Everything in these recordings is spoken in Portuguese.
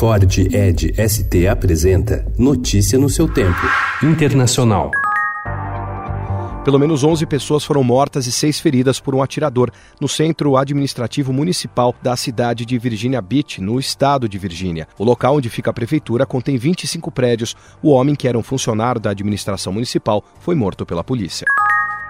Ford Ed ST apresenta Notícia no seu tempo. Internacional. Pelo menos 11 pessoas foram mortas e seis feridas por um atirador no centro administrativo municipal da cidade de Virginia Beach, no estado de Virgínia. O local onde fica a prefeitura contém 25 prédios. O homem, que era um funcionário da administração municipal, foi morto pela polícia.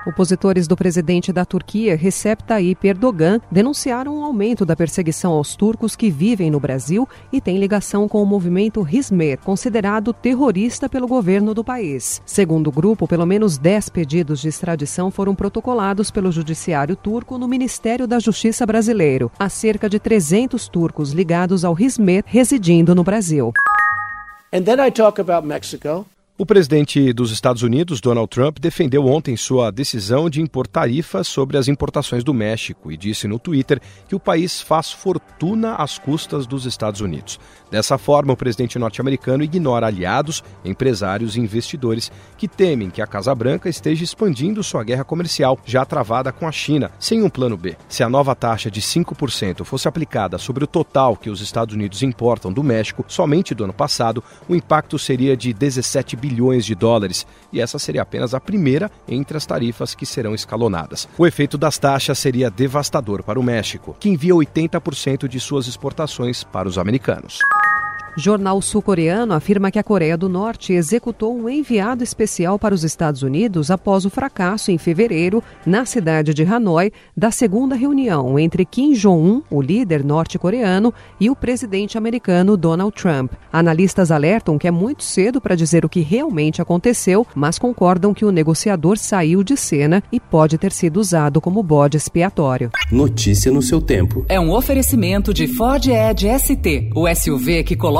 Opositores do presidente da Turquia, Recep Tayyip Erdogan, denunciaram um aumento da perseguição aos turcos que vivem no Brasil e têm ligação com o movimento Hizmet, considerado terrorista pelo governo do país. Segundo o grupo, pelo menos 10 pedidos de extradição foram protocolados pelo judiciário turco no Ministério da Justiça brasileiro. Há cerca de 300 turcos ligados ao Hizmet residindo no Brasil. And then I talk about Mexico. O presidente dos Estados Unidos, Donald Trump, defendeu ontem sua decisão de impor tarifas sobre as importações do México e disse no Twitter que o país faz fortuna às custas dos Estados Unidos. Dessa forma, o presidente norte-americano ignora aliados, empresários e investidores que temem que a Casa Branca esteja expandindo sua guerra comercial já travada com a China, sem um plano B. Se a nova taxa de 5% fosse aplicada sobre o total que os Estados Unidos importam do México somente do ano passado, o impacto seria de 17 bilhões bilhões de dólares, e essa seria apenas a primeira entre as tarifas que serão escalonadas. O efeito das taxas seria devastador para o México, que envia 80% de suas exportações para os americanos. Jornal sul-coreano afirma que a Coreia do Norte executou um enviado especial para os Estados Unidos após o fracasso em fevereiro, na cidade de Hanoi, da segunda reunião entre Kim Jong-un, o líder norte-coreano, e o presidente americano Donald Trump. Analistas alertam que é muito cedo para dizer o que realmente aconteceu, mas concordam que o negociador saiu de cena e pode ter sido usado como bode expiatório. Notícia no seu tempo. É um oferecimento de Ford Edge ST, o SUV que coloca